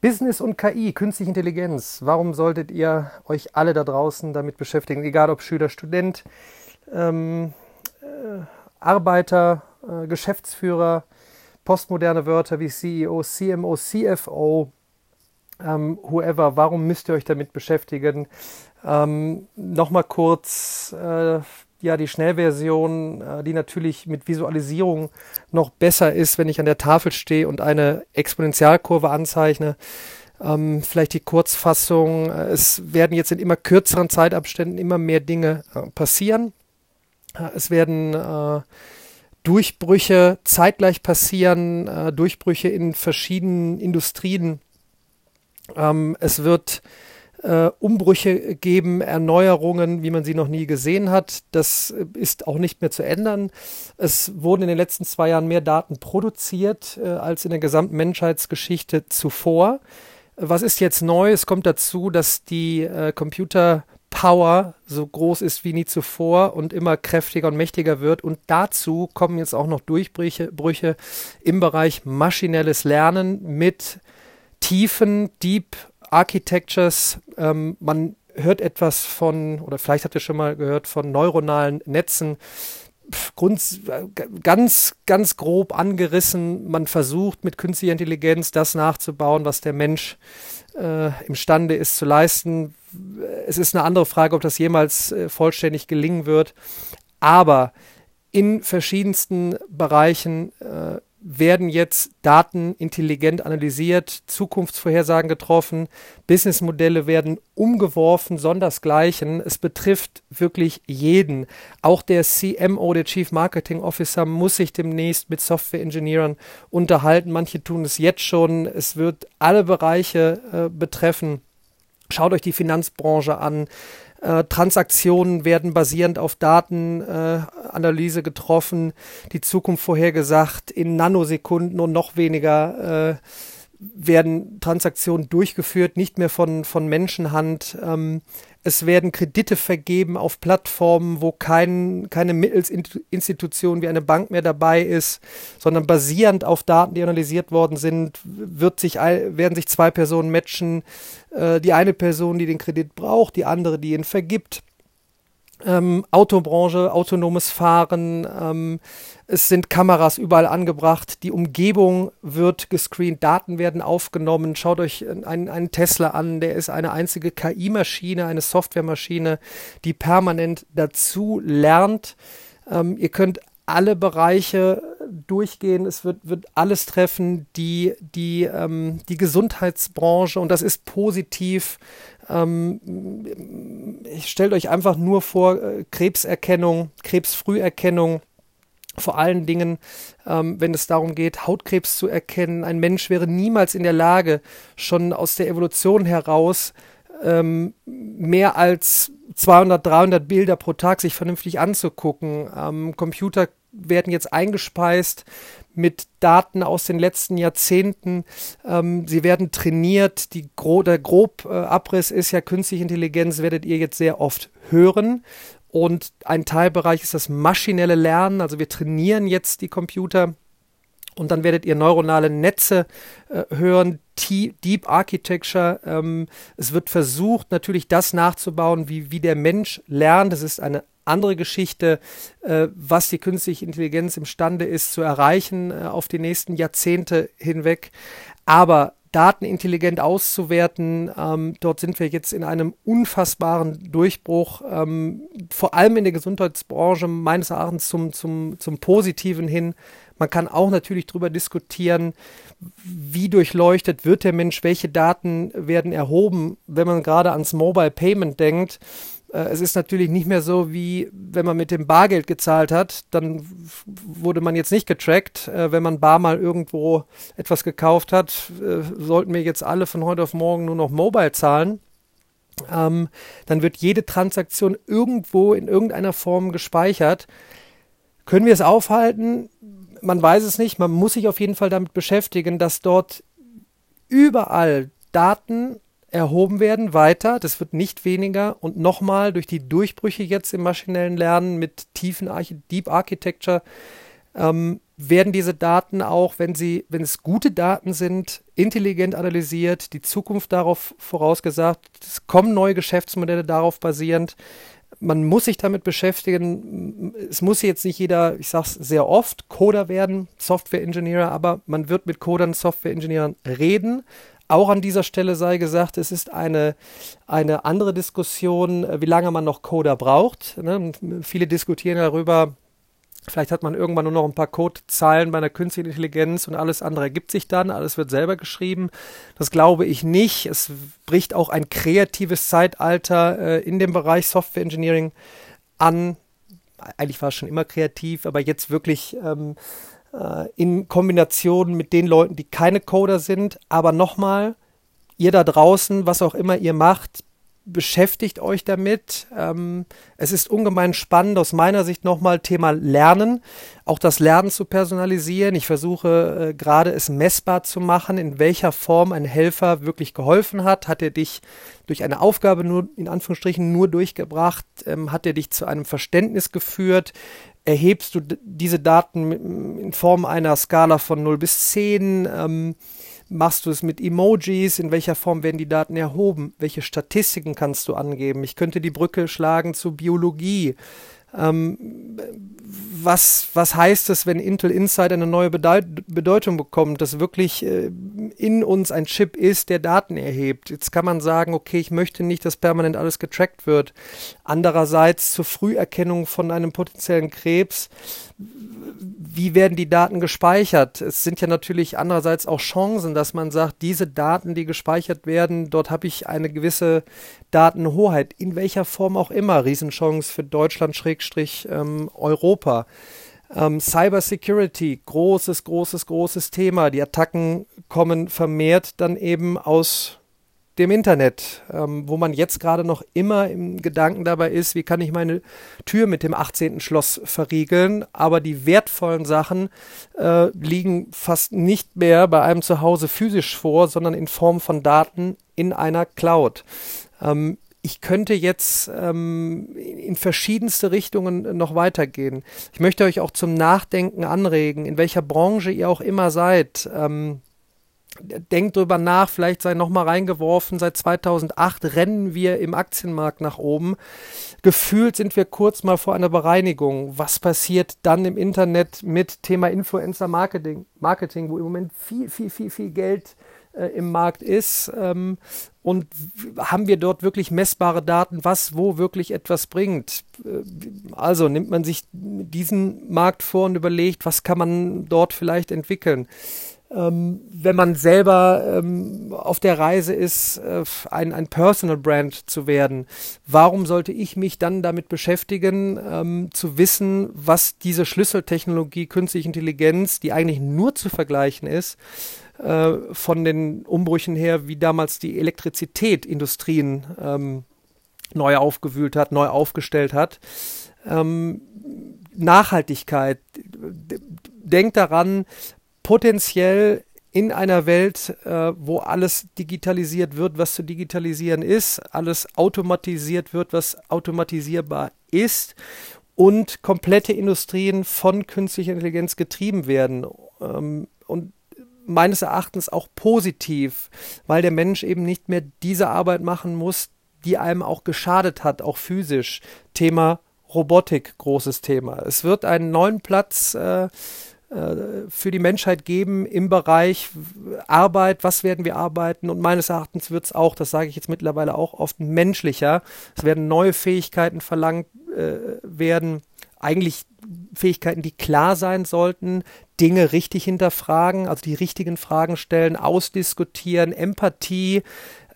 Business und KI, künstliche Intelligenz. Warum solltet ihr euch alle da draußen damit beschäftigen? Egal ob Schüler, Student, ähm, äh, Arbeiter, äh, Geschäftsführer, postmoderne Wörter wie CEO, CMO, CFO, ähm, whoever. Warum müsst ihr euch damit beschäftigen? Ähm, Nochmal kurz äh, ja die Schnellversion, äh, die natürlich mit Visualisierung noch besser ist, wenn ich an der Tafel stehe und eine Exponentialkurve anzeichne. Ähm, vielleicht die Kurzfassung. Äh, es werden jetzt in immer kürzeren Zeitabständen immer mehr Dinge äh, passieren. Äh, es werden äh, Durchbrüche zeitgleich passieren, äh, Durchbrüche in verschiedenen Industrien. Ähm, es wird äh, Umbrüche geben, Erneuerungen, wie man sie noch nie gesehen hat. Das ist auch nicht mehr zu ändern. Es wurden in den letzten zwei Jahren mehr Daten produziert äh, als in der gesamten Menschheitsgeschichte zuvor. Was ist jetzt neu? Es kommt dazu, dass die äh, Computer Power so groß ist wie nie zuvor und immer kräftiger und mächtiger wird. Und dazu kommen jetzt auch noch Durchbrüche Brüche im Bereich maschinelles Lernen mit tiefen, deep Architectures. Ähm, man hört etwas von, oder vielleicht habt ihr schon mal gehört, von neuronalen Netzen. Grund, ganz, ganz grob angerissen. Man versucht mit künstlicher Intelligenz das nachzubauen, was der Mensch äh, imstande ist zu leisten. Es ist eine andere Frage, ob das jemals äh, vollständig gelingen wird. Aber in verschiedensten Bereichen äh, werden jetzt Daten intelligent analysiert, Zukunftsvorhersagen getroffen, Businessmodelle werden umgeworfen, sondersgleichen. Es betrifft wirklich jeden. Auch der CMO, der Chief Marketing Officer, muss sich demnächst mit Software-Ingenieuren unterhalten. Manche tun es jetzt schon. Es wird alle Bereiche äh, betreffen. Schaut euch die Finanzbranche an. Äh, Transaktionen werden basierend auf Datenanalyse äh, getroffen, die Zukunft vorhergesagt, in Nanosekunden und noch weniger äh, werden Transaktionen durchgeführt, nicht mehr von, von Menschenhand. Ähm, es werden Kredite vergeben auf Plattformen, wo kein, keine Mittelsinstitution wie eine Bank mehr dabei ist, sondern basierend auf Daten, die analysiert worden sind, wird sich, werden sich zwei Personen matchen. Äh, die eine Person, die den Kredit braucht, die andere, die ihn vergibt ähm, Autobranche, autonomes Fahren, ähm, es sind Kameras überall angebracht, die Umgebung wird gescreent, Daten werden aufgenommen. Schaut euch einen, einen Tesla an, der ist eine einzige KI-Maschine, eine Softwaremaschine, die permanent dazu lernt. Ähm, ihr könnt alle Bereiche durchgehen, es wird, wird alles treffen, die, die, ähm, die Gesundheitsbranche und das ist positiv. Ähm, stellt euch einfach nur vor, äh, Krebserkennung, Krebsfrüherkennung, vor allen Dingen, ähm, wenn es darum geht, Hautkrebs zu erkennen. Ein Mensch wäre niemals in der Lage, schon aus der Evolution heraus ähm, mehr als 200, 300 Bilder pro Tag sich vernünftig anzugucken. Ähm, Computer werden jetzt eingespeist mit Daten aus den letzten Jahrzehnten. Ähm, sie werden trainiert. Die gro der Grobabriss ist ja künstliche Intelligenz, werdet ihr jetzt sehr oft hören. Und ein Teilbereich ist das maschinelle Lernen. Also wir trainieren jetzt die Computer und dann werdet ihr neuronale Netze äh, hören, Deep Architecture. Ähm, es wird versucht, natürlich das nachzubauen, wie, wie der Mensch lernt. Das ist eine andere Geschichte, äh, was die künstliche Intelligenz imstande ist zu erreichen äh, auf die nächsten Jahrzehnte hinweg. Aber Daten intelligent auszuwerten. Ähm, dort sind wir jetzt in einem unfassbaren Durchbruch, ähm, vor allem in der Gesundheitsbranche meines Erachtens zum, zum, zum Positiven hin. Man kann auch natürlich darüber diskutieren, wie durchleuchtet wird der Mensch, welche Daten werden erhoben, wenn man gerade ans Mobile Payment denkt. Äh, es ist natürlich nicht mehr so, wie wenn man mit dem Bargeld gezahlt hat, dann wurde man jetzt nicht getrackt. Äh, wenn man bar mal irgendwo etwas gekauft hat, äh, sollten wir jetzt alle von heute auf morgen nur noch mobile zahlen. Ähm, dann wird jede Transaktion irgendwo in irgendeiner Form gespeichert. Können wir es aufhalten? Man weiß es nicht. Man muss sich auf jeden Fall damit beschäftigen, dass dort überall Daten erhoben werden weiter. Das wird nicht weniger. Und nochmal durch die Durchbrüche jetzt im maschinellen Lernen mit tiefen Archi Deep Architecture ähm, werden diese Daten auch, wenn sie, wenn es gute Daten sind, intelligent analysiert, die Zukunft darauf vorausgesagt. Es kommen neue Geschäftsmodelle darauf basierend. Man muss sich damit beschäftigen. Es muss jetzt nicht jeder, ich sage es sehr oft, Coder werden, Software-Engineer, aber man wird mit Codern, Software-Engineeren reden. Auch an dieser Stelle sei gesagt, es ist eine, eine andere Diskussion, wie lange man noch Coder braucht. Ne? Viele diskutieren darüber, Vielleicht hat man irgendwann nur noch ein paar Codezeilen bei einer künstlichen Intelligenz und alles andere ergibt sich dann, alles wird selber geschrieben. Das glaube ich nicht. Es bricht auch ein kreatives Zeitalter äh, in dem Bereich Software Engineering an. Eigentlich war es schon immer kreativ, aber jetzt wirklich ähm, äh, in Kombination mit den Leuten, die keine Coder sind. Aber nochmal, ihr da draußen, was auch immer ihr macht, beschäftigt euch damit. Ähm, es ist ungemein spannend aus meiner Sicht nochmal Thema Lernen, auch das Lernen zu personalisieren. Ich versuche äh, gerade es messbar zu machen, in welcher Form ein Helfer wirklich geholfen hat. Hat er dich durch eine Aufgabe nur in Anführungsstrichen nur durchgebracht? Ähm, hat er dich zu einem Verständnis geführt? Erhebst du diese Daten in Form einer Skala von 0 bis 10? Ähm, Machst du es mit Emojis? In welcher Form werden die Daten erhoben? Welche Statistiken kannst du angeben? Ich könnte die Brücke schlagen zu Biologie. Ähm, was, was heißt es, wenn Intel Insight eine neue Bedeut Bedeutung bekommt, dass wirklich äh, in uns ein Chip ist, der Daten erhebt? Jetzt kann man sagen, okay, ich möchte nicht, dass permanent alles getrackt wird. Andererseits zur Früherkennung von einem potenziellen Krebs wie werden die Daten gespeichert? Es sind ja natürlich andererseits auch Chancen, dass man sagt, diese Daten, die gespeichert werden, dort habe ich eine gewisse Datenhoheit, in welcher Form auch immer. Riesenchance für Deutschland, Ähm, Europa. Ähm, Cyber Security, großes, großes, großes Thema. Die Attacken kommen vermehrt dann eben aus dem Internet, ähm, wo man jetzt gerade noch immer im Gedanken dabei ist, wie kann ich meine Tür mit dem 18. Schloss verriegeln, aber die wertvollen Sachen äh, liegen fast nicht mehr bei einem zu Hause physisch vor, sondern in Form von Daten in einer Cloud. Ähm, ich könnte jetzt ähm, in verschiedenste Richtungen noch weitergehen. Ich möchte euch auch zum Nachdenken anregen, in welcher Branche ihr auch immer seid. Ähm, denkt drüber nach, vielleicht sei noch mal reingeworfen, seit 2008 rennen wir im Aktienmarkt nach oben. Gefühlt sind wir kurz mal vor einer Bereinigung. Was passiert dann im Internet mit Thema Influencer Marketing, Marketing wo im Moment viel, viel, viel, viel Geld äh, im Markt ist? Ähm, und haben wir dort wirklich messbare Daten, was wo wirklich etwas bringt? Äh, also nimmt man sich diesen Markt vor und überlegt, was kann man dort vielleicht entwickeln? ähm, wenn man selber ähm, auf der Reise ist, äh, ein, ein Personal Brand zu werden, warum sollte ich mich dann damit beschäftigen, ähm, zu wissen, was diese Schlüsseltechnologie künstliche Intelligenz, die eigentlich nur zu vergleichen ist, äh, von den Umbrüchen her, wie damals die Elektrizität Industrien ähm, neu aufgewühlt hat, neu aufgestellt hat. Ähm, Nachhaltigkeit. Denkt daran, potenziell in einer Welt, äh, wo alles digitalisiert wird, was zu digitalisieren ist, alles automatisiert wird, was automatisierbar ist und komplette Industrien von künstlicher Intelligenz getrieben werden. Ähm, und meines Erachtens auch positiv, weil der Mensch eben nicht mehr diese Arbeit machen muss, die einem auch geschadet hat, auch physisch. Thema Robotik, großes Thema. Es wird einen neuen Platz äh, äh, für die Menschheit geben im Bereich Arbeit, was werden wir arbeiten und meines Erachtens wird es auch, das sage ich jetzt mittlerweile auch oft menschlicher, es werden neue Fähigkeiten verlangt äh, werden, eigentlich Fähigkeiten, die klar sein sollten, Dinge richtig hinterfragen, also die richtigen Fragen stellen, ausdiskutieren, Empathie,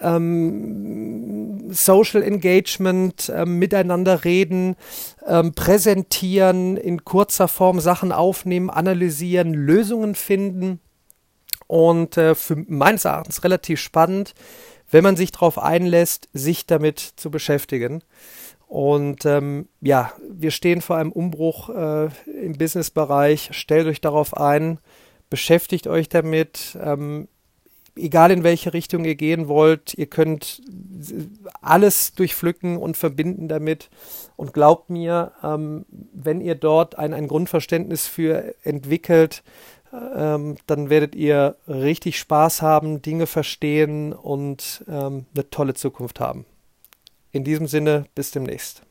ähm, Social Engagement, ähm, miteinander reden, ähm, präsentieren, in kurzer Form Sachen aufnehmen, analysieren, Lösungen finden. Und äh, für meines Erachtens relativ spannend, wenn man sich darauf einlässt, sich damit zu beschäftigen. Und ähm, ja, wir stehen vor einem Umbruch äh, im Businessbereich. Stellt euch darauf ein, beschäftigt euch damit. Ähm, egal in welche Richtung ihr gehen wollt, ihr könnt alles durchpflücken und verbinden damit. Und glaubt mir, ähm, wenn ihr dort ein, ein Grundverständnis für entwickelt, ähm, dann werdet ihr richtig Spaß haben, Dinge verstehen und ähm, eine tolle Zukunft haben. In diesem Sinne, bis demnächst.